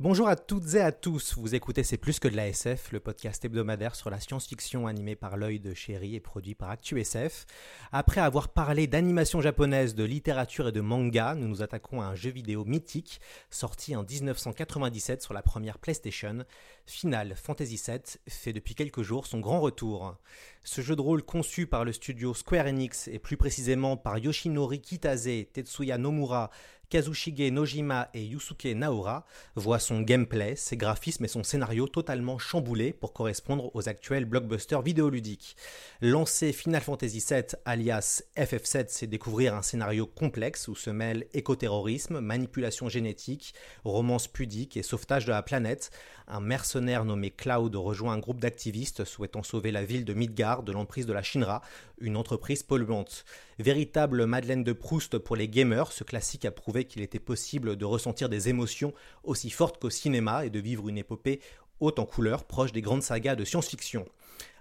Bonjour à toutes et à tous, vous écoutez C'est plus que de la SF, le podcast hebdomadaire sur la science-fiction animé par l'œil de chéri et produit par ActuSF. Après avoir parlé d'animation japonaise, de littérature et de manga, nous nous attaquons à un jeu vidéo mythique sorti en 1997 sur la première PlayStation. Final Fantasy VII fait depuis quelques jours son grand retour. Ce jeu de rôle conçu par le studio Square Enix et plus précisément par Yoshinori Kitase, Tetsuya Nomura, Kazushige Nojima et Yusuke Naora voit son gameplay, ses graphismes et son scénario totalement chamboulés pour correspondre aux actuels blockbusters vidéoludiques. Lancer Final Fantasy VII alias FF7, c'est découvrir un scénario complexe où se mêlent écoterrorisme, manipulation génétique, romance pudique et sauvetage de la planète. Un mercenaire nommé Cloud rejoint un groupe d'activistes souhaitant sauver la ville de Midgard de l'emprise de la Shinra, une entreprise polluante. Véritable Madeleine de Proust pour les gamers, ce classique a prouvé qu'il était possible de ressentir des émotions aussi fortes qu'au cinéma et de vivre une épopée haute en couleurs, proche des grandes sagas de science-fiction.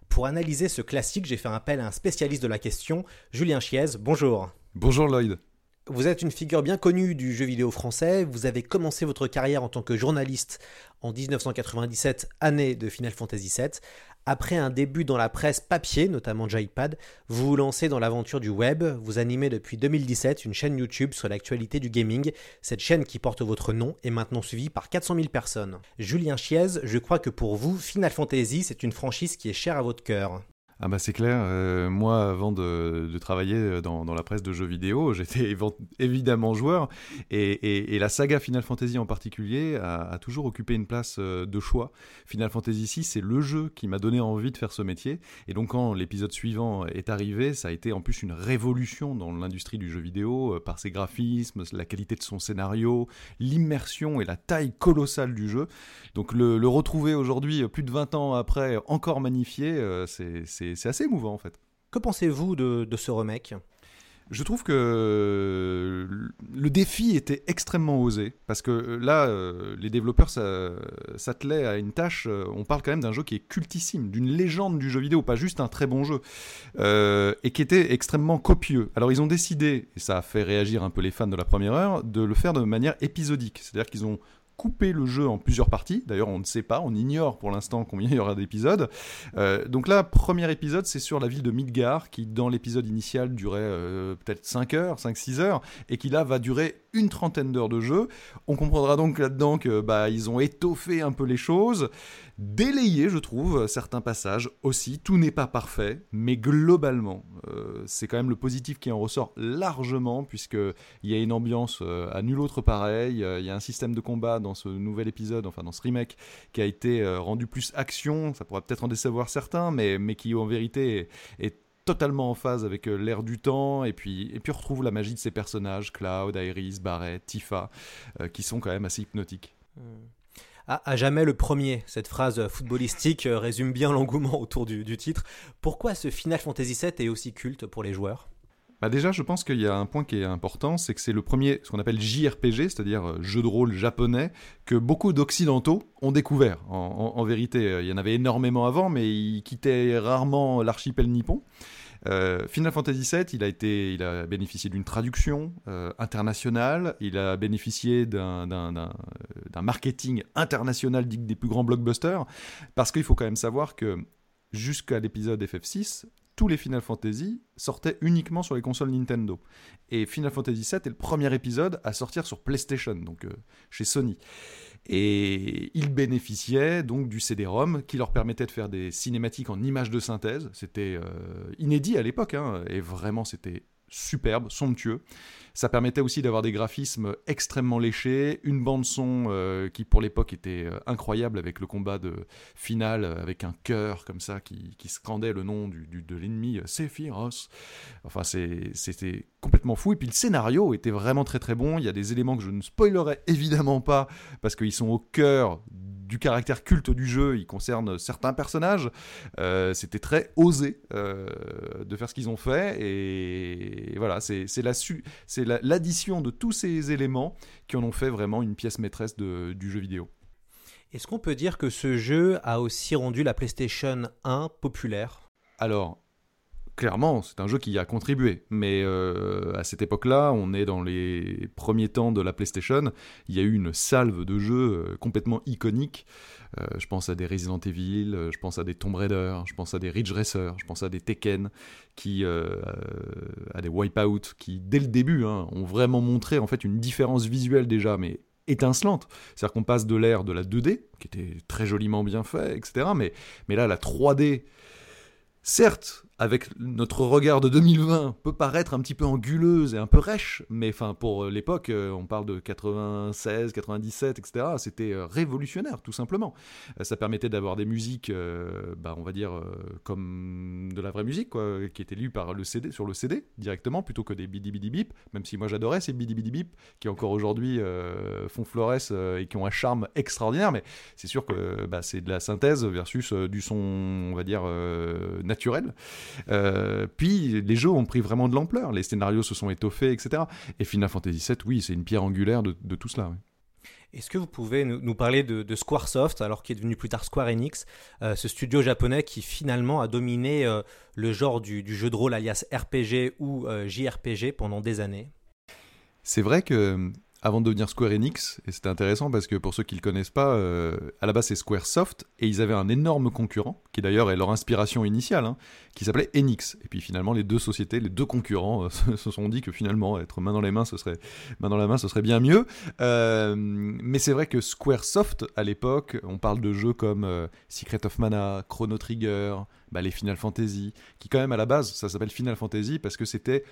Pour analyser ce classique, j'ai fait appel à un spécialiste de la question, Julien Chiez. Bonjour. Bonjour Lloyd. Vous êtes une figure bien connue du jeu vidéo français. Vous avez commencé votre carrière en tant que journaliste en 1997, année de Final Fantasy VII. Après un début dans la presse papier, notamment Joypad, vous vous lancez dans l'aventure du web. Vous animez depuis 2017 une chaîne YouTube sur l'actualité du gaming. Cette chaîne qui porte votre nom est maintenant suivie par 400 000 personnes. Julien Chiez, je crois que pour vous, Final Fantasy, c'est une franchise qui est chère à votre cœur. Ah bah c'est clair, euh, moi avant de, travailler dans, la presse de jeux vidéo, j'étais évidemment joueur, et, la saga Final Fantasy en particulier a, toujours occupé une place euh, de choix. Final Fantasy VI, c'est le jeu qui m'a donné envie de faire ce métier, et donc quand l'épisode suivant est arrivé, ça a été en plus une révolution dans l'industrie du jeu vidéo, euh, par ses graphismes, la qualité de son scénario, l'immersion et la taille colossale du jeu. Donc le, retrouver aujourd'hui, plus de 20 ans après, encore magnifié, c'est c'est assez émouvant en fait. Que pensez-vous de, de, ce remake? Je trouve que le défi était extrêmement osé parce que là, les développeurs s'attelaient à une tâche. On parle quand même d'un jeu qui est cultissime, d'une légende du jeu vidéo, pas juste un très bon jeu, euh, et qui était extrêmement copieux. Alors ils ont décidé, et ça a fait réagir un peu les fans de la première heure, de le faire de manière épisodique, c'est-à-dire qu'ils ont couper le jeu en plusieurs parties. D'ailleurs, on ne sait pas, on ignore pour l'instant combien il y aura d'épisodes. Euh, donc là, premier épisode, c'est sur la ville de Midgar, qui dans l'épisode initial durait euh, peut-être 5 heures, 5-6 heures, et qui là va durer une trentaine d'heures de jeu. On comprendra donc là-dedans que bah, ils ont étoffé un peu les choses, délayé, je trouve, certains passages aussi. Tout n'est pas parfait, mais globalement, c'est quand même le positif qui en ressort largement, puisqu'il y a une ambiance euh, à nul autre pareil. Il y a un système de combat dans ce nouvel épisode, enfin dans ce remake, qui a été euh, rendu plus action. Ça pourrait peut-être en décevoir certains, mais, mais qui en vérité est, totalement en phase avec euh, l'air du temps et puis et puis on retrouve la magie de ces personnages Cloud, Iris, Barret, Tifa euh, qui sont quand même assez hypnotiques. À, à, jamais le premier, cette phrase footballistique euh, résume bien l'engouement autour du, titre. Pourquoi ce Final Fantasy VII est aussi culte pour les joueurs? Bah déjà, je pense qu'il y a un point qui est important, c'est que c'est le premier, ce qu'on appelle JRPG, c'est-à-dire jeu de rôle japonais, que beaucoup d'occidentaux ont découvert. En, en, en, vérité, il y en avait énormément avant, mais ils quittaient rarement l'archipel nippon. Euh, Final Fantasy VII, il a, été, il a bénéficié d'une traduction euh, internationale, il a bénéficié d'un marketing international des plus grands blockbusters, parce qu'il faut quand même savoir que jusqu'à l'épisode FF6, tous les Final Fantasy sortaient uniquement sur les consoles Nintendo. Et Final Fantasy VII est le premier épisode à sortir sur PlayStation, donc euh, chez Sony. Et ils bénéficiaient donc du CD-ROM qui leur permettait de faire des cinématiques en images de synthèse. C'était euh, inédit à l'époque, hein, et vraiment c'était superbe, somptueux. Ça permettait aussi d'avoir des graphismes extrêmement léchés, une bande son euh, qui pour l'époque était euh, incroyable avec le combat de finale euh, avec un cœur comme ça qui, qui scandait le nom du, du- de l'ennemi, Sephiroth. Enfin, c'était complètement fou. Et puis le scénario était vraiment très très bon. Il y a des éléments que je ne spoilerai évidemment pas parce qu'ils sont au cœur du caractère culte du jeu. Ils concernent certains personnages. C'était très osé de faire ce qu'ils ont fait. Et voilà, c'est la su- l'addition de tous ces éléments qui en ont fait vraiment une pièce maîtresse de- du jeu vidéo. Est-ce qu'on peut dire que ce jeu a aussi rendu la PlayStation 1 populaire? Alors, clairement, c'est un jeu qui a contribué. Mais euh, à cette époque-là, on est dans les premiers temps de la PlayStation. Il y a eu une salve de jeux euh, complètement iconiques. Euh, je pense à des Resident Evil, je pense à des Tomb Raider, je pense à des Ridge Racer, je pense à des Tekken, qui, à des Wipeout, qui dès le début hein, ont vraiment montré en fait une différence visuelle déjà, mais étincelante. C'est-à-dire qu'on passe de l'ère de la 2D, qui était très joliment bien fait, etc. Mais, mais là, la 3D, certes, avec notre regard de 2020, peut paraître un petit peu anguleuse et un peu rêche, mais enfin pour euh, l'époque, euh, on parle de 96, 97, etc. C'était euh, révolutionnaire, tout simplement. Ça permettait d'avoir des musiques, bah, on va dire comme de la vraie musique, qui était lue par le CD sur le CD directement, plutôt que des bidi bidi bip. Même si moi j'adorais ces bidi bidi bip, qui encore aujourd'hui font florès et qui ont un charme extraordinaire. Mais c'est sûr que bah, c'est de la synthèse versus du son, on va dire naturel. Euh, puis les jeux ont pris vraiment de l'ampleur, les scénarios se sont étoffés, etc. Et Final Fantasy VII, oui, c'est une pierre angulaire de, de tout cela. oui. Est-ce que vous pouvez nous, parler de, de Squaresoft, alors qui est devenu plus tard Square Enix, euh, ce studio japonais qui finalement a dominé euh, le genre du, du jeu de rôle alias RPG ou euh, JRPG pendant des années? C'est vrai que avant de devenir Square Enix, et c'était intéressant parce que pour ceux qui ne le connaissent pas, euh, à la base c'est Squaresoft, et ils avaient un énorme concurrent, qui d'ailleurs est leur inspiration initiale, hein, qui s'appelait Enix. Et puis finalement les deux sociétés, les deux concurrents euh, se, sont dit que finalement être main dans les mains, ce serait main dans la main, ce serait bien mieux. Euh, mais c'est vrai que Squaresoft à l'époque, on parle de jeux comme Secret of Mana, Chrono Trigger, bah, les Final Fantasy, qui quand même à la base ça s'appelle Final Fantasy parce que c'était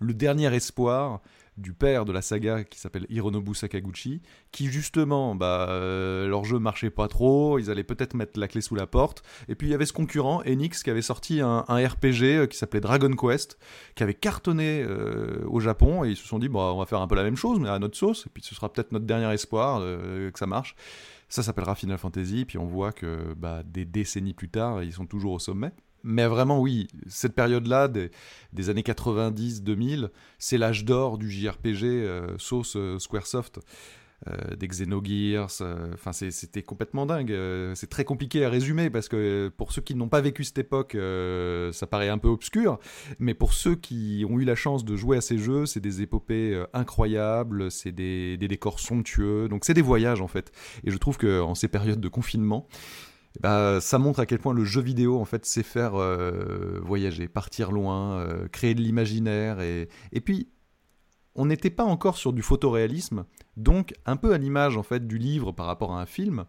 le dernier espoir du père de la saga qui s'appelle Hironobu Sakaguchi, qui justement, bah, euh, leur jeu marchait pas trop, ils allaient peut-être mettre la clé sous la porte. Et puis il y avait ce concurrent, Enix, qui avait sorti un, un RPG euh, qui s'appelait Dragon Quest, qui avait cartonné euh, au Japon, et ils se sont dit, bah, on va faire un peu la même chose, mais à notre sauce, et puis ce sera peut-être notre dernier espoir que ça marche. Ça s'appellera Final Fantasy, puis on voit que bah, des décennies plus tard, ils sont toujours au sommet. Mais vraiment, oui, cette période-là, des, années 90-2000, c'est l'âge d'or du JRPG euh, sauce euh, Squaresoft. Euh, des Xenogears, enfin c'était complètement dingue. C'est très compliqué à résumer parce que pour ceux qui n'ont pas vécu cette époque, ça paraît un peu obscur. Mais pour ceux qui ont eu la chance de jouer à ces jeux, c'est des épopées incroyables, c'est des, des décors somptueux. Donc c'est des voyages en fait. Et je trouve que en ces périodes de confinement, ben, ça montre à quel point le jeu vidéo en fait sait faire euh, voyager, partir loin, euh, créer de l'imaginaire et, puis on n'était pas encore sur du photoréalisme, donc un peu à l'image en fait du livre par rapport à un film.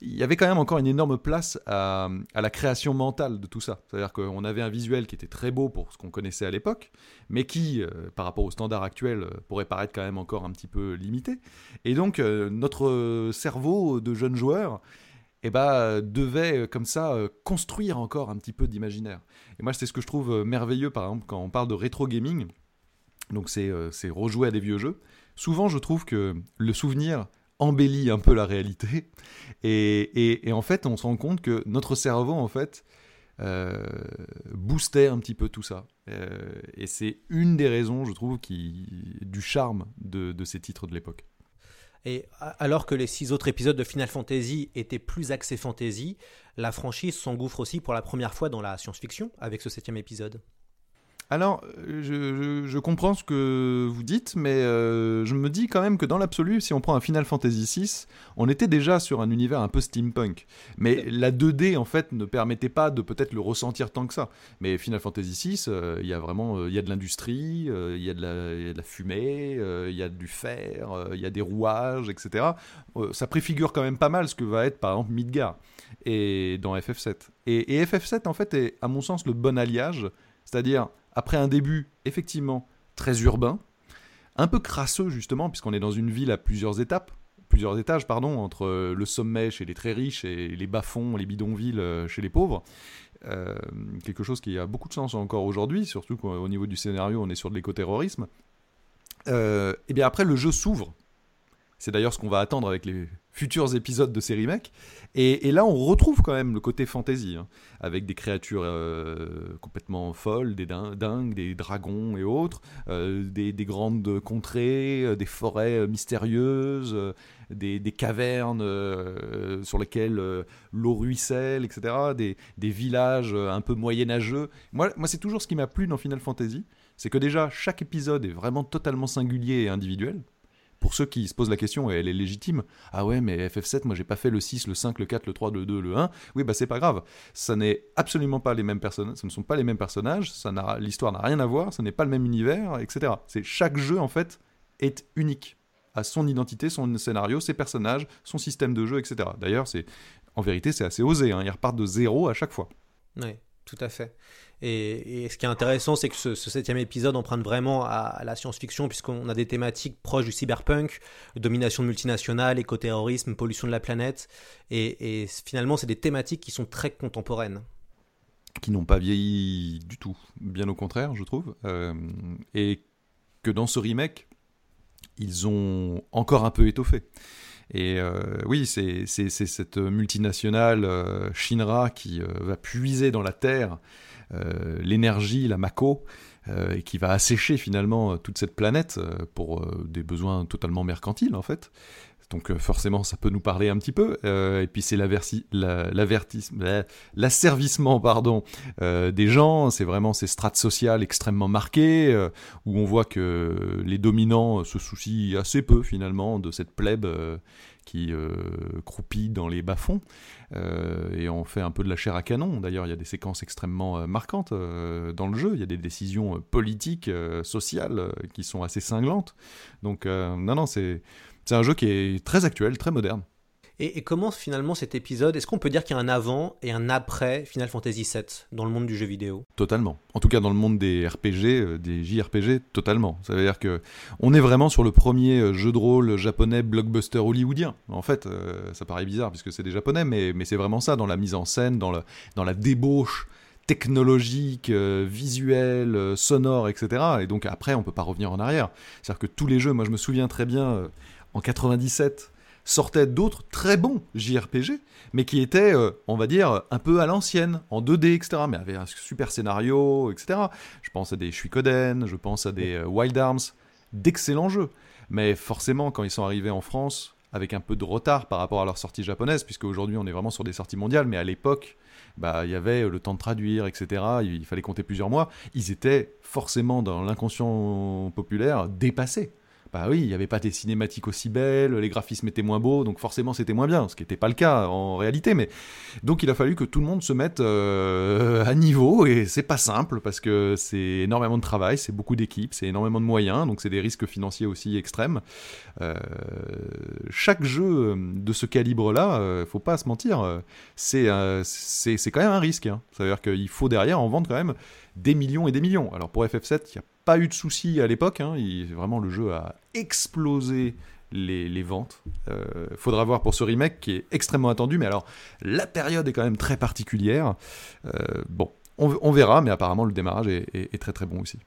Il y avait quand même encore une énorme place à, la création mentale de tout ça. C'est-à-dire qu'on avait un visuel qui était très beau pour ce qu'on connaissait à l'époque, mais qui, euh, par rapport aux standards actuels, pourrait paraître quand même encore un petit peu limité. Et donc, notre cerveau de jeune joueur eh ben, euh, devait euh, comme ça euh, construire encore un petit peu d'imaginaire. Et moi, c'est ce que je trouve merveilleux, par exemple, quand on parle de rétro gaming. Donc, c'est rejouer à des vieux jeux. Souvent, je trouve que le souvenir embellit un peu la réalité. Et, et- en fait, on se rend compte que notre cerveau, en fait, boostait un petit peu tout ça. Et c'est une des raisons, je trouve, qui, du charme de ces titres de l'époque. Et alors que les six autres épisodes de Final Fantasy étaient plus axés fantasy, la franchise s'engouffre aussi pour la première fois dans la science-fiction avec ce septième épisode. Alors, euh, je, je- je comprends ce que vous dites, mais euh, je me dis quand même que dans l'absolu, si on prend un Final Fantasy VI, on était déjà sur un univers un peu steampunk. Mais la 2D, en fait, ne permettait pas de peut-être le ressentir tant que ça. Mais Final Fantasy VI, euh, il y a vraiment euh, il y a de l'industrie, il y, a de la- il y a de la fumée, il y a du fer, il y a des rouages, etc. Ça préfigure quand même pas mal ce que va être, par exemple, Midgar et dans FF7. Et, et FF7, en fait, est, à mon sens, le bon alliage, c'est-à-dire après un début effectivement très urbain, un peu crasseux justement, puisqu'on est dans une ville à plusieurs étapes, plusieurs étages, pardon, entre euh, le sommet chez les très riches et les bas-fonds, les bidonvilles euh, chez les pauvres. Euh, quelque chose qui a beaucoup de sens encore aujourd'hui, surtout qu'au niveau du scénario, on est sur de l'écoterrorisme. Euh, et bien après, le jeu s'ouvre. C'est d'ailleurs ce qu'on va attendre avec les futurs épisodes de série mec. Et, là, on retrouve quand même le côté fantasy, hein, avec des créatures euh, complètement folles, des din- dingues, des dragons et autres, euh, des, des grandes contrées, euh, des forêts mystérieuses, des, cavernes sur lesquelles l'eau ruisselle, etc. Des, des villages un peu moyenâgeux. Moi, moi c'est toujours ce qui m'a plu dans Final Fantasy, c'est que déjà, chaque épisode est vraiment totalement singulier et individuel. Pour ceux qui se posent la question, et elle est légitime, ah ouais, mais FF7, moi j'ai pas fait le 6, le 5, le 4, le 3, le 2, le 1. Oui, bah c'est pas grave. Ça n'est absolument pas les mêmes personnages, ce ne sont pas les mêmes personnages, ça n'a, l'histoire n'a rien à voir, ce n'est pas le même univers, etc. C'est chaque jeu en fait est unique à son identité, son scénario, ses personnages, son système de jeu, etc. D'ailleurs, c'est en vérité c'est assez osé. Hein. Ils repartent de zéro à chaque fois. Oui, tout à fait. Et, ce qui est intéressant, c'est que ce, septième épisode emprunte vraiment à, la science-fiction, puisqu'on a des thématiques proches du cyberpunk, domination de multinationales, écoterrorisme, pollution de la planète. Et, finalement, c'est des thématiques qui sont très contemporaines. Qui n'ont pas vieilli du tout, bien au contraire, je trouve. Euh, et que dans ce remake, ils ont encore un peu étoffé. Et euh, oui, c'est cette multinationale euh, Shinra qui va puiser dans la terre l'énergie, la Mako, euh, et qui va assécher finalement euh, toute cette planète euh, pour euh, des besoins totalement mercantiles en fait. Donc euh, forcément, ça peut nous parler un petit peu. Euh, et puis c'est l'asservissement pardon euh, des gens. C'est vraiment ces strates sociales extrêmement marquées euh, où on voit que les dominants se soucient assez peu finalement de cette plèbe euh, qui euh, croupit dans les bas-fonds euh, et on fait un peu de la chair à canon. D'ailleurs, il y a des séquences extrêmement euh, marquantes dans le jeu. Il y a des décisions politiques, sociales qui sont assez cinglantes. Donc non, non, c'est un jeu qui est très actuel, très moderne. Et, comment finalement cet épisode, est-ce qu'on peut dire qu'il y a un avant et un après Final Fantasy VII dans le monde du jeu vidéo? Totalement. En tout cas, dans le monde des RPG, euh, des JRPG, totalement. Ça veut dire que on est vraiment sur le premier euh, jeu de rôle japonais blockbuster hollywoodien. En fait, euh, ça paraît bizarre puisque c'est des japonais, mais, mais c'est vraiment ça dans la mise en scène, dans, le, dans la débauche technologique, euh, visuelle, euh, sonore, etc. Et donc après, on peut pas revenir en arrière. C'est-à-dire que tous les jeux, moi je me souviens très bien, en 97, sortaient d'autres très bons JRPG, mais qui étaient, euh, on va dire, un peu à l'ancienne, en 2D, etc., mais avec un super scénario, etc. Je pense à des Suikoden, je pense à des euh, Wild Arms, d'excellents jeux. Mais forcément, quand ils sont arrivés en France, avec un peu de retard par rapport à leur sortie japonaise, puisque aujourd'hui on est vraiment sur des sorties mondiales, mais à l'époque, bah, il y avait le temps de traduire, etc. Il fallait compter plusieurs mois. Ils étaient forcément dans l'inconscient populaire dépassés. Bah oui, il n'y avait pas des cinématiques aussi belles, les graphismes étaient moins beaux, donc forcément c'était moins bien, ce qui n'était pas le cas en réalité. Mais donc il a fallu que tout le monde se mette euh, à niveau et c'est pas simple parce que c'est énormément de travail, c'est beaucoup d'équipes, c'est énormément de moyens, donc c'est des risques financiers aussi extrêmes. Euh, chaque jeu de ce calibre-là, euh, faut pas se mentir, euh, c'est c'est quand même un risque. Hein. Ça veut dire qu'il faut derrière en vendre quand même des millions et des millions. Alors pour FF7, il n'y a pas eu de soucis à l'époque. Hein. Vraiment, le jeu a explosé les, les ventes. Euh, faudra voir pour ce remake qui est extrêmement attendu. Mais alors, la période est quand même très particulière. Euh, bon, on, on verra, mais apparemment, le démarrage est, est- est très très bon aussi.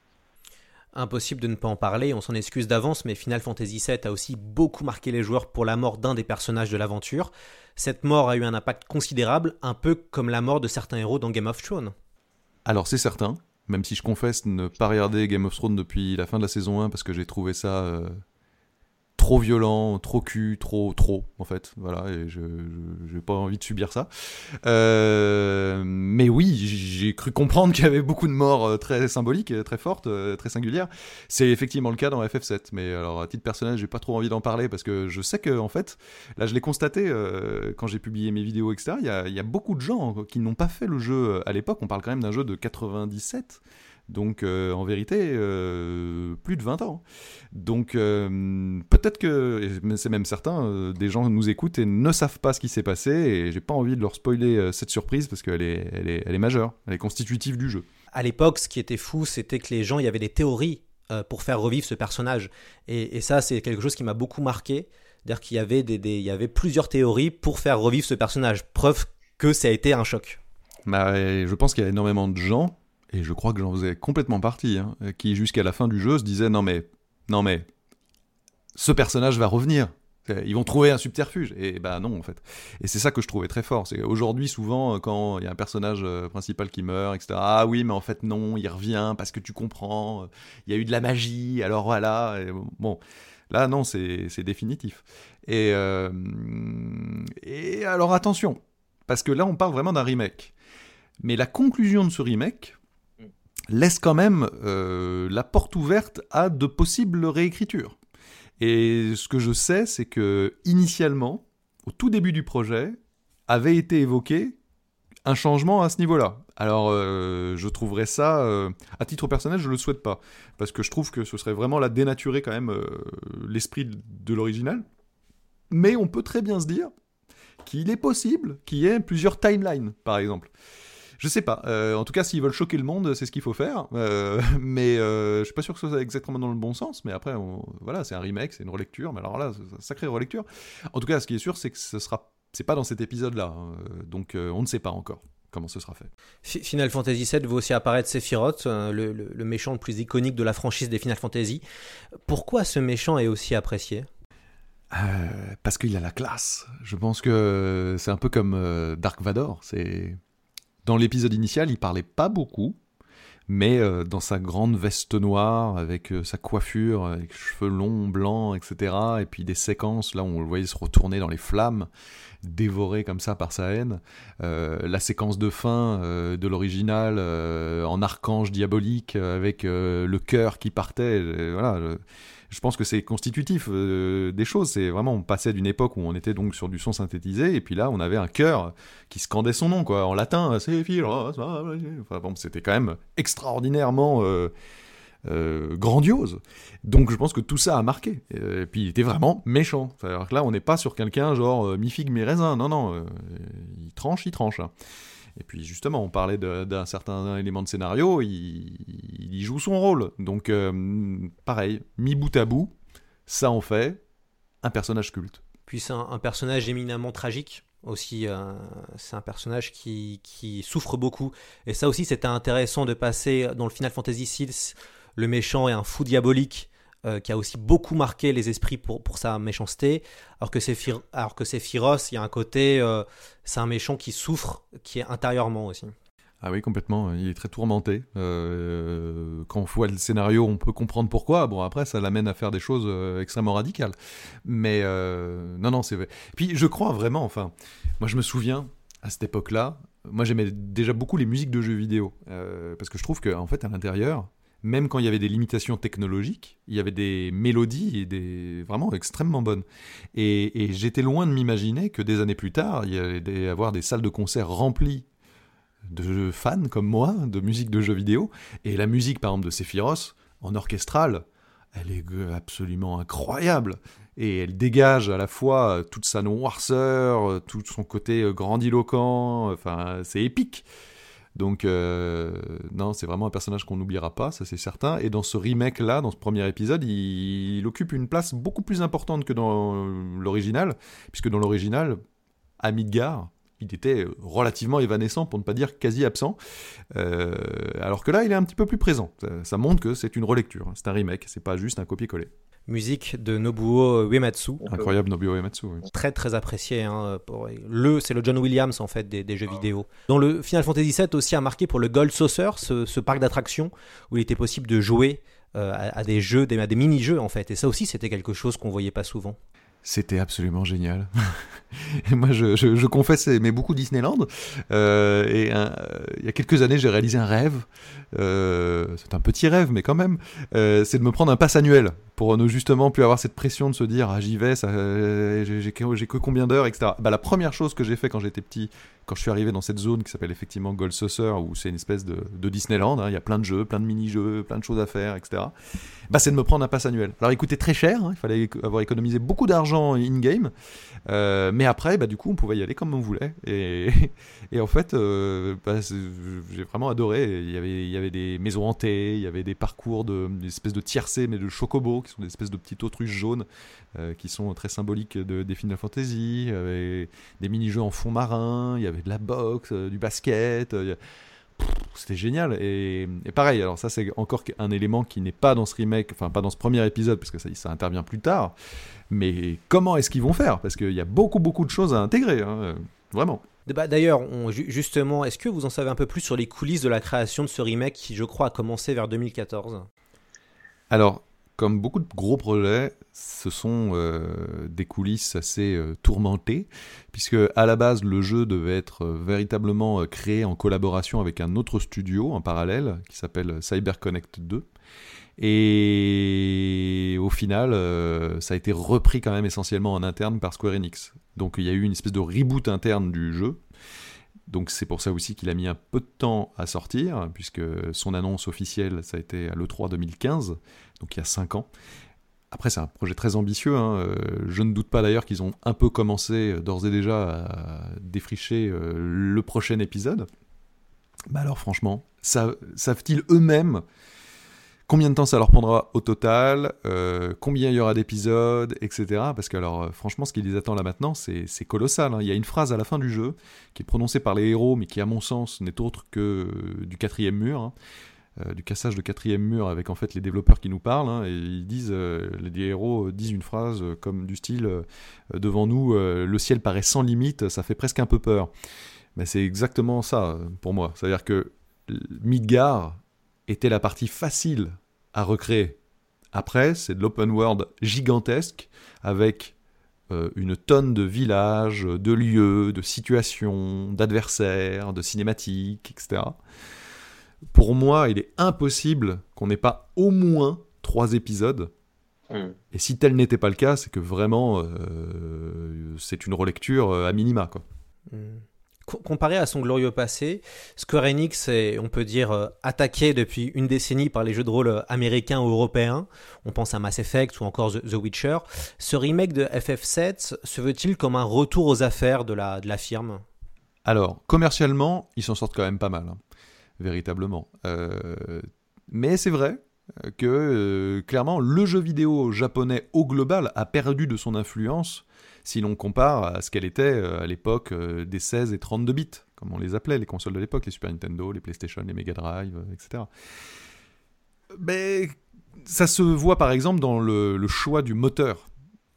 Impossible de ne pas en parler, on s'en excuse d'avance, mais Final Fantasy VII a aussi beaucoup marqué les joueurs pour la mort d'un des personnages de l'aventure. Cette mort a eu un impact considérable, un peu comme la mort de certains héros dans Game of Thrones. Alors, c'est certain, même si je confesse ne pas regarder Game of Thrones depuis la fin de la saison 1 parce que j'ai trouvé ça euh, trop violent, trop cul, trop, trop, en fait. Voilà, et je n'ai pas envie de subir ça. Euh, mais oui, j'ai cru comprendre qu'il y avait beaucoup de morts euh, très symboliques, euh, très fortes, très singulières. C'est effectivement le cas dans FF7. Mais alors, à titre personnel, j'ai pas trop envie d'en parler parce que je sais que, en fait, là, je l'ai constaté quand j'ai publié mes vidéos, etc. Il y y a beaucoup de gens qui n'ont pas fait le jeu à l'époque. On parle quand même d'un jeu de 97. Donc euh, en vérité, euh, plus de 20 ans. Donc euh, peut-être que, c'est même certain, des gens nous écoutent et ne savent pas ce qui s'est passé et j'ai pas envie de leur spoiler cette surprise parce qu'elle est, elle est, elle est majeure, elle est constitutive du jeu. À l'époque, ce qui était fou, c'était que les gens, il y avait des théories pour faire revivre ce personnage. Et, et ça, c'est quelque chose qui m'a beaucoup marqué. C'est-à-dire qu'il y, avait des, des- il y avait plusieurs théories pour faire revivre ce personnage. Preuve que ça a été un choc. Bah, je pense qu'il y a énormément de gens, et je crois que j'en faisais complètement partie, hein, qui jusqu'à la fin du jeu se disaient non mais, non mais, ce personnage va revenir. Euh, Ils vont trouver un subterfuge. Et bah non, en fait. Et c'est ça que je trouvais très fort. C'est qu'aujourd'hui, souvent, euh, quand il y a un personnage euh, principal qui meurt, etc., ah oui, mais en fait, non, il revient parce que tu comprends, il y a eu de la magie, alors voilà. Bon, là, non, c'est définitif. Et, et alors, attention, parce que là, on parle vraiment d'un remake. Mais la conclusion de ce remake laisse quand même euh, la porte ouverte à de possibles réécritures. Et ce que je sais, c'est que initialement, au tout début du projet, avait été évoqué un changement à ce niveau-là. Alors, euh, je trouverais ça, euh, à titre personnel, je le souhaite pas, parce que je trouve que ce serait vraiment la dénaturer quand même l'esprit de l'original. Mais on peut très bien se dire qu'il est possible qu'il y ait plusieurs timelines, par exemple. Je sais pas. Euh, en tout cas, s'ils veulent choquer le monde, c'est ce qu'il faut faire. Euh, mais euh, je suis pas sûr que ce soit exactement dans le bon sens. Mais après, on- voilà, c'est un remake, c'est une relecture. Mais alors là, c'est une sacrée relecture. En tout cas, ce qui est sûr, c'est que ce sera, c'est pas dans cet épisode-là. hein. Donc, euh, on ne sait pas encore comment ce sera fait. Fi- Final Fantasy VII voit aussi apparaître Sephiroth, euh, le, le- le méchant le plus iconique de la franchise des Final Fantasy. Pourquoi ce méchant est aussi apprécié? Euh, parce qu'il a la classe. Je pense que c'est un peu comme Dark Vador. C'est dans l'épisode initial, il parlait pas beaucoup, mais euh, dans sa grande veste noire avec euh, sa coiffure, avec cheveux longs blancs, etc. Et puis des séquences là où on le voyait se retourner dans les flammes, dévoré comme ça par sa haine. Euh, la séquence de fin de l'original en archange diabolique avec le cœur qui partait. voilà. Je pense que c'est constitutif euh, des choses. C'est vraiment, on passait d'une époque où on était donc sur du son synthétisé, et puis là, on avait un chœur qui scandait son nom, quoi, en latin. Enfin, bon, c'était quand même extraordinairement euh, euh, grandiose. Donc, je pense que tout ça a marqué. Et puis, il était vraiment méchant. Que là, on n'est pas sur quelqu'un genre euh, mi figue mi raisin. Non, non, euh, il tranche, il tranche. hein. Et puis justement, on parlait d'un certain élément de scénario, il, y joue son rôle. Donc euh, pareil, mis bout à bout, ça en fait un personnage culte. Puis c'est un, personnage éminemment tragique aussi. euh, c'est un personnage qui, qui souffre beaucoup. Et ça aussi, c'était intéressant de passer dans le Final Fantasy VI. Le méchant est un fou diabolique euh, qui a aussi beaucoup marqué les esprits pour, pour sa méchanceté. Alors que que Sephiroth, il y a un côté, euh, c'est un méchant qui souffre, qui est intérieurement aussi. Ah oui, complètement, il est très tourmenté. Euh, quand on voit le scénario, on peut comprendre pourquoi. Bon, après, ça l'amène à faire des choses extrêmement radicales. Mais non, non, c'est vrai. Puis je crois vraiment, enfin, moi je me souviens, à cette époque-là, moi j'aimais déjà beaucoup les musiques de jeux vidéo. Parce que je trouve qu'en en fait, à l'intérieur, même quand il y avait des limitations technologiques, il y avait des mélodies et des vraiment extrêmement bonnes. Et, j'étais loin de m'imaginer que des années plus tard, il y allait avoir des salles de concert remplies de fans comme moi de musique de jeux vidéo. Et la musique, par exemple, de Sephiroth, en orchestral, elle est absolument incroyable. Et elle dégage à la fois euh, toute sa noirceur, euh, tout son côté euh, grandiloquent, enfin, c'est épique. Donc, euh, non, c'est vraiment un personnage qu'on n'oubliera pas, ça c'est certain. Et dans ce remake-là, dans ce premier épisode, il, occupe une place beaucoup plus importante que dans l'original, puisque dans l'original, à Midgar, il était relativement évanescent, pour ne pas dire quasi absent. Euh, alors que là, il est un petit peu plus présent. Ça, ça montre que c'est une relecture, hein. c'est un remake, c'est pas juste un copier-coller. Musique de Nobuo Uematsu. Incroyable Nobuo Uematsu. oui. très très apprécié. hein, pour- le, c'est le John Williams en fait des, des jeux vidéo. Dans le Final Fantasy VII aussi a marqué pour le Gold Saucer, ce, ce parc d'attractions où il était possible de jouer euh, à, à des jeux, des, à des mini-jeux en fait. Et ça aussi c'était quelque chose qu'on voyait pas souvent. C'était absolument génial. Et moi, je, je, confesse aimer beaucoup Disneyland. Euh, et euh, il y a quelques années, j'ai réalisé un rêve. Euh, c'est un petit rêve, mais quand même. C'est de me prendre un pass annuel pour ne justement plus avoir cette pression de se dire ah j'y vais, j'ai, que, combien d'heures, etc. Bah, la première chose que j'ai fait quand j'étais petit, quand je suis arrivé dans cette zone qui s'appelle effectivement Gold Saucer, où c'est une espèce de, de Disneyland, hein, il y a plein de jeux, plein de mini-jeux, plein de choses à faire, etc. Bah, c'est de me prendre un pass annuel. Alors il coûtait très cher, hein, il fallait avoir économisé beaucoup d'argent in-game. Euh, mais après, bah, du coup, on pouvait y aller comme on voulait. Et, et en fait, euh, bah, j'ai vraiment adoré. Il y, avait, il y avait des maisons hantées, il y avait des parcours de, de tiercés, mais de chocobo, qui sont des espèces de petites autruches jaunes, euh, qui sont très symboliques de, des Final Fantasy. Il y avait des mini-jeux en fond marin, il y avait de la boxe, du basket. C'était génial. Et, et pareil, alors ça, c'est encore un élément qui n'est pas dans ce remake, enfin, pas dans ce premier épisode, parce que ça, ça intervient plus tard. Mais comment est-ce qu'ils vont faire? Parce qu'il y a beaucoup, beaucoup de choses à intégrer, hein, euh, vraiment. Bah, D'ailleurs, justement, est-ce que vous en savez un peu plus sur les coulisses de la création de ce remake qui, je crois, a commencé vers 2014 Alors, comme beaucoup de gros projets, ce sont euh, des coulisses assez euh, tourmentées, puisque à la base, le jeu devait être euh, véritablement créé en collaboration avec un autre studio en parallèle, qui s'appelle CyberConnect 2. Et au final, ça a été repris quand même essentiellement en interne par Square Enix. Donc il y a eu une espèce de reboot interne du jeu. Donc c'est pour ça aussi qu'il a mis un peu de temps à sortir, puisque son annonce officielle, ça a été à l'E3 2015, donc il y a 5 ans. Après, c'est un projet très ambitieux. hein. Euh, Je ne doute pas d'ailleurs qu'ils ont un peu commencé euh, d'ores et déjà à défricher euh, le prochain épisode. Bah alors franchement, sa- savent-ils eux-mêmes combien de temps ça leur prendra au total, euh, combien il y aura d'épisodes, etc. Parce que alors euh, franchement, ce qui les attend là maintenant, c'est colossal. hein. Il y a une phrase à la fin du jeu qui est prononcée par les héros, mais qui à mon sens n'est autre que euh, du quatrième mur. hein. Du cassage de quatrième mur avec en fait les développeurs qui nous parlent hein, et ils disent les héros disent une phrase comme du style devant nous le ciel paraît sans limite ça fait presque un peu peur mais c'est exactement ça pour moi c'est à dire que Midgar était la partie facile à recréer après c'est de l'open world gigantesque avec euh, une tonne de villages, de lieux, de situations, d'adversaires, de cinématiques, etc. Pour moi, il est impossible qu'on n'ait pas au moins trois épisodes. Hmm. Et si tel n'était pas le cas, c'est que vraiment, euh, c'est une relecture euh, à minima. Quoi. Hmm. Co- Comparé à son glorieux passé, Square Enix est, on peut dire, euh, attaqué depuis une décennie par les jeux de rôle euh, américains ou européens. On pense à Mass Effect ou encore The, The Witcher. Ce remake de FF7 se veut-il comme un retour aux affaires de la, de la firme? Alors, commercialement, ils s'en sortent quand même pas mal, hein, véritablement. Euh, mais c'est vrai que, euh, clairement, le jeu vidéo japonais au global a perdu de son influence si l'on compare à ce qu'elle était euh, à l'époque euh, des 16 et 32 bits, comme on les appelait, les consoles de l'époque, les Super Nintendo, les PlayStation, les Mega Drive, etc. Mais ça se voit par exemple dans le choix du moteur.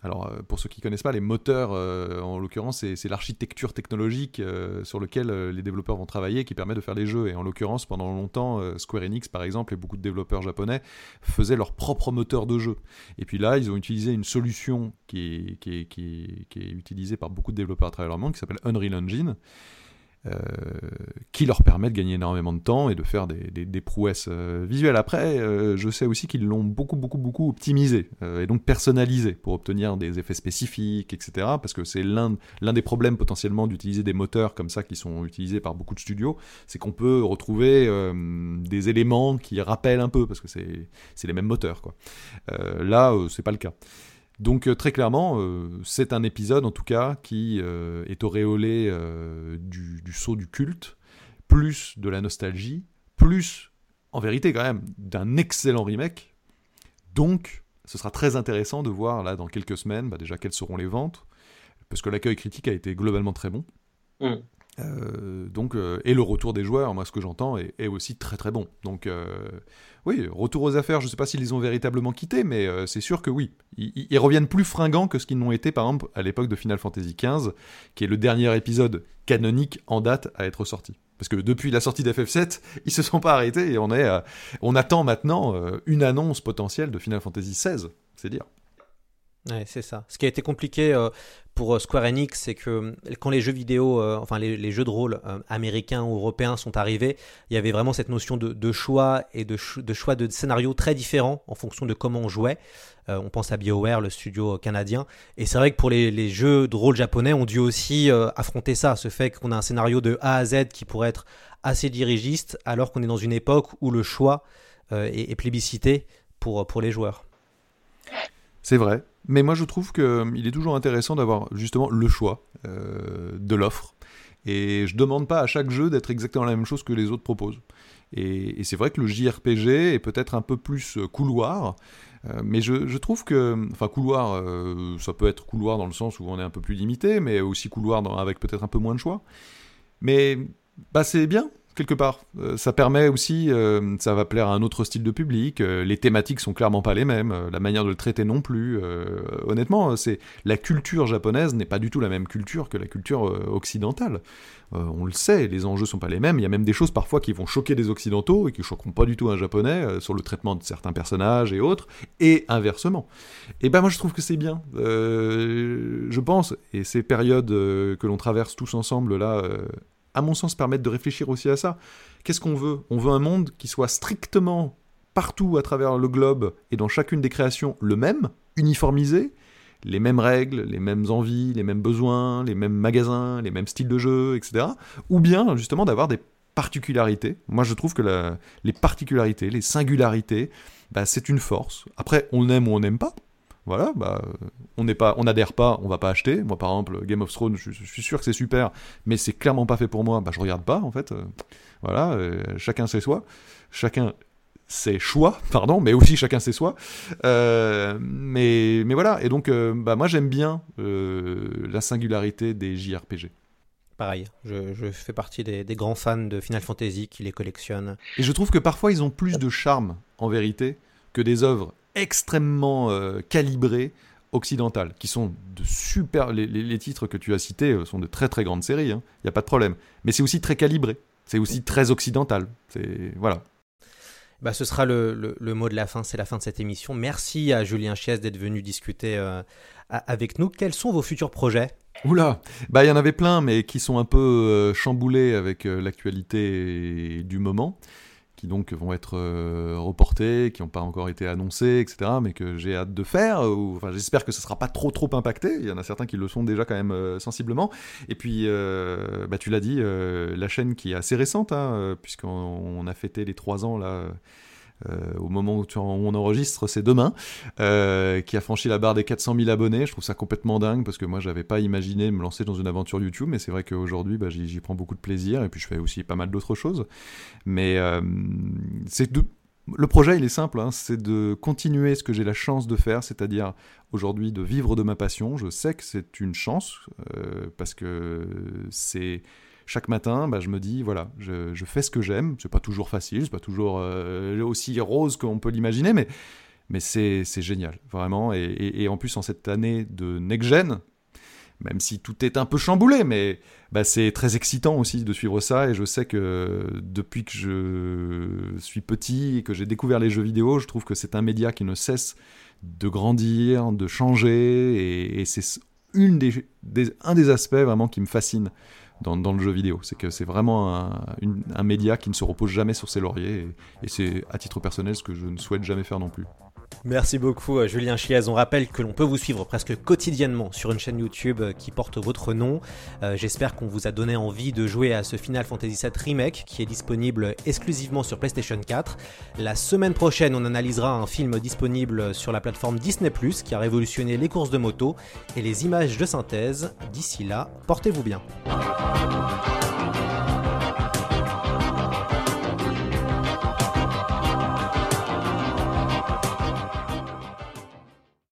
Alors, euh, pour ceux qui connaissent pas, les moteurs, euh, en l'occurrence, c'est l'architecture technologique euh, sur lequel euh, les développeurs vont travailler qui permet de faire des jeux. Et en l'occurrence, pendant longtemps, Square Enix, par exemple, et beaucoup de développeurs japonais faisaient leur propre moteur de jeu. Et puis là, ils ont utilisé une solution qui est- qui est utilisée par beaucoup de développeurs à travers le monde, qui s'appelle Unreal Engine. Euh, qui leur permet de gagner énormément de temps et de faire des, des- des prouesses euh, visuelles. Après, euh, je sais aussi qu'ils l'ont beaucoup, beaucoup, beaucoup optimisé et donc personnalisé pour obtenir des effets spécifiques, etc. Parce que c'est l'un des problèmes potentiellement d'utiliser des moteurs comme ça qui sont utilisés par beaucoup de studios, c'est qu'on peut retrouver des éléments qui rappellent un peu parce que c'est les mêmes moteurs. Quoi. Là, c'est pas le cas. Donc euh, très clairement, euh, c'est un épisode en tout cas qui euh, est auréolé du, saut du culte, plus de la nostalgie, plus en vérité quand même d'un excellent remake. Donc ce sera très intéressant de voir là dans quelques semaines bah, déjà quelles seront les ventes, parce que l'accueil critique a été globalement très bon. Mm. Euh, donc, euh, et le retour des joueurs, moi ce que j'entends, est, aussi très très bon. Donc euh, oui, retour aux affaires, je ne sais pas s'ils les ont véritablement quittés, mais c'est sûr que oui. Ils, reviennent plus fringants que ce qu'ils n'ont été, par exemple, à l'époque de Final Fantasy XV, qui est le dernier épisode canonique en date à être sorti. Parce que depuis la sortie d'FF7, ils se sont pas arrêtés et on, est, on attend maintenant une annonce potentielle de Final Fantasy XVI, c'est dire. Ouais, c'est ça. Ce qui a été compliqué euh, pour euh, Square Enix, c'est que euh, quand les jeux vidéo, enfin les, jeux de rôle américains ou européens sont arrivés, il y avait vraiment cette notion de, choix et de, ch- de choix de scénarios très différents en fonction de comment on jouait. On pense à BioWare, le studio canadien. Et c'est vrai que pour les, jeux de rôle japonais, on dû aussi affronter ça, ce fait qu'on a un scénario de A à Z qui pourrait être assez dirigiste, alors qu'on est dans une époque où le choix est, plébiscité pour les joueurs. C'est vrai. Mais moi je trouve qu'il est toujours intéressant d'avoir justement le choix euh, de l'offre. Et je demande pas à chaque jeu d'être exactement la même chose que les autres proposent. Et, c'est vrai que le JRPG est peut-être un peu plus euh, couloir, euh, mais je, trouve que, enfin couloir, euh, ça peut être couloir dans le sens où on est un peu plus limité, mais aussi couloir avec peut-être un peu moins de choix. Mais bah, c'est bien, quelque part. Euh, ça permet aussi, euh, ça va plaire à un autre style de public. Euh, les thématiques sont clairement pas les mêmes, la manière de le traiter non plus. honnêtement, c'est la culture japonaise n'est pas du tout la même culture que la culture occidentale. on le sait, les enjeux sont pas les mêmes. Il y a même des choses parfois qui vont choquer des occidentaux et qui choqueront pas du tout un japonais sur le traitement de certains personnages et autres, et inversement. Et ben moi je trouve que c'est bien. je pense, et ces périodes que l'on traverse tous ensemble là à mon sens, permettre de réfléchir aussi à ça. Qu'est-ce qu'on veut? On veut un monde qui soit strictement partout à travers le globe et dans chacune des créations le même, uniformisé, les mêmes règles, les mêmes envies, les mêmes besoins, les mêmes magasins, les mêmes styles de jeu, etc. Ou bien justement d'avoir des particularités. Moi je trouve que les particularités, les singularités, bah, c'est une force. Après, on aime ou on n'aime pas voilà, bah, on n'est pas, on n'adhère pas, on va pas acheter. Moi, par exemple, Game of Thrones, je, suis sûr que c'est super, mais c'est clairement pas fait pour moi. Bah, je regarde pas, en fait. Euh, voilà, euh, chacun sait soi, chacun ses choix, pardon, mais aussi chacun ses soi. Euh, mais, mais voilà, et donc, bah, moi, j'aime bien la singularité des JRPG. Pareil, je, je, fais partie des, des, grands fans de Final Fantasy qui les collectionnent. Et je trouve que parfois ils ont plus de charme, en vérité, que des œuvres extrêmement euh, calibrées occidentales, qui sont de super. Les, titres que tu as cités euh, sont de très très grandes séries, il hein, n'y a pas de problème. Mais c'est aussi très calibré, c'est aussi très occidental. C'est voilà. Bah, ce sera le, le, mot de la fin, c'est la fin de cette émission. Merci à Julien Chies d'être venu discuter euh, avec nous. Quels sont vos futurs projets? Oula, bah il y en avait plein, mais qui sont un peu chamboulés avec l'actualité du moment donc vont être euh, reportés, qui n'ont pas encore été annoncés, etc., mais que j'ai hâte de faire. J'espère que ce ne sera pas trop trop impacté. Il y en a certains qui le sont déjà quand même euh, sensiblement. Et puis, euh, bah, tu l'as dit, la chaîne qui est assez récente, hein, puisqu'on a fêté les trois ans là au moment où, on enregistre, c'est demain, euh, qui a franchi la barre des 400 000 abonnés. Je trouve ça complètement dingue parce que moi, j'avais pas imaginé me lancer dans une aventure YouTube, mais c'est vrai qu'aujourd'hui, bah, j'y prends beaucoup de plaisir et puis je fais aussi pas mal d'autres choses. Mais euh, c'est Le projet, il est simple, hein, c'est de continuer ce que j'ai la chance de faire, c'est-à-dire aujourd'hui de vivre de ma passion. Je sais que c'est une chance, parce que c'est chaque matin, bah, je me dis, voilà, je, fais ce que j'aime. C'est pas toujours facile, c'est pas toujours euh, aussi rose qu'on peut l'imaginer, mais, mais c'est génial, vraiment. Et, en plus, en cette année de next-gen, même si tout est un peu chamboulé, mais bah, c'est très excitant aussi de suivre ça. Et je sais que depuis que je suis petit et que j'ai découvert les jeux vidéo, je trouve que c'est un média qui ne cesse de grandir, de changer. Et, c'est une des, un des aspects vraiment qui me fascine dans, le jeu vidéo. C'est que c'est vraiment un, média qui ne se repose jamais sur ses lauriers, et, c'est à titre personnel ce que je ne souhaite jamais faire non plus. Merci beaucoup euh, Julien Chiaz. On rappelle que l'on peut vous suivre presque quotidiennement sur une chaîne YouTube euh, qui porte votre nom. Euh, j'espère qu'on vous a donné envie de jouer à ce Final Fantasy VII Remake qui est disponible exclusivement sur PlayStation 4. La semaine prochaine, on analysera un film disponible sur la plateforme Disney ⁇ qui a révolutionné les courses de moto et les images de synthèse. D'ici là, portez-vous bien.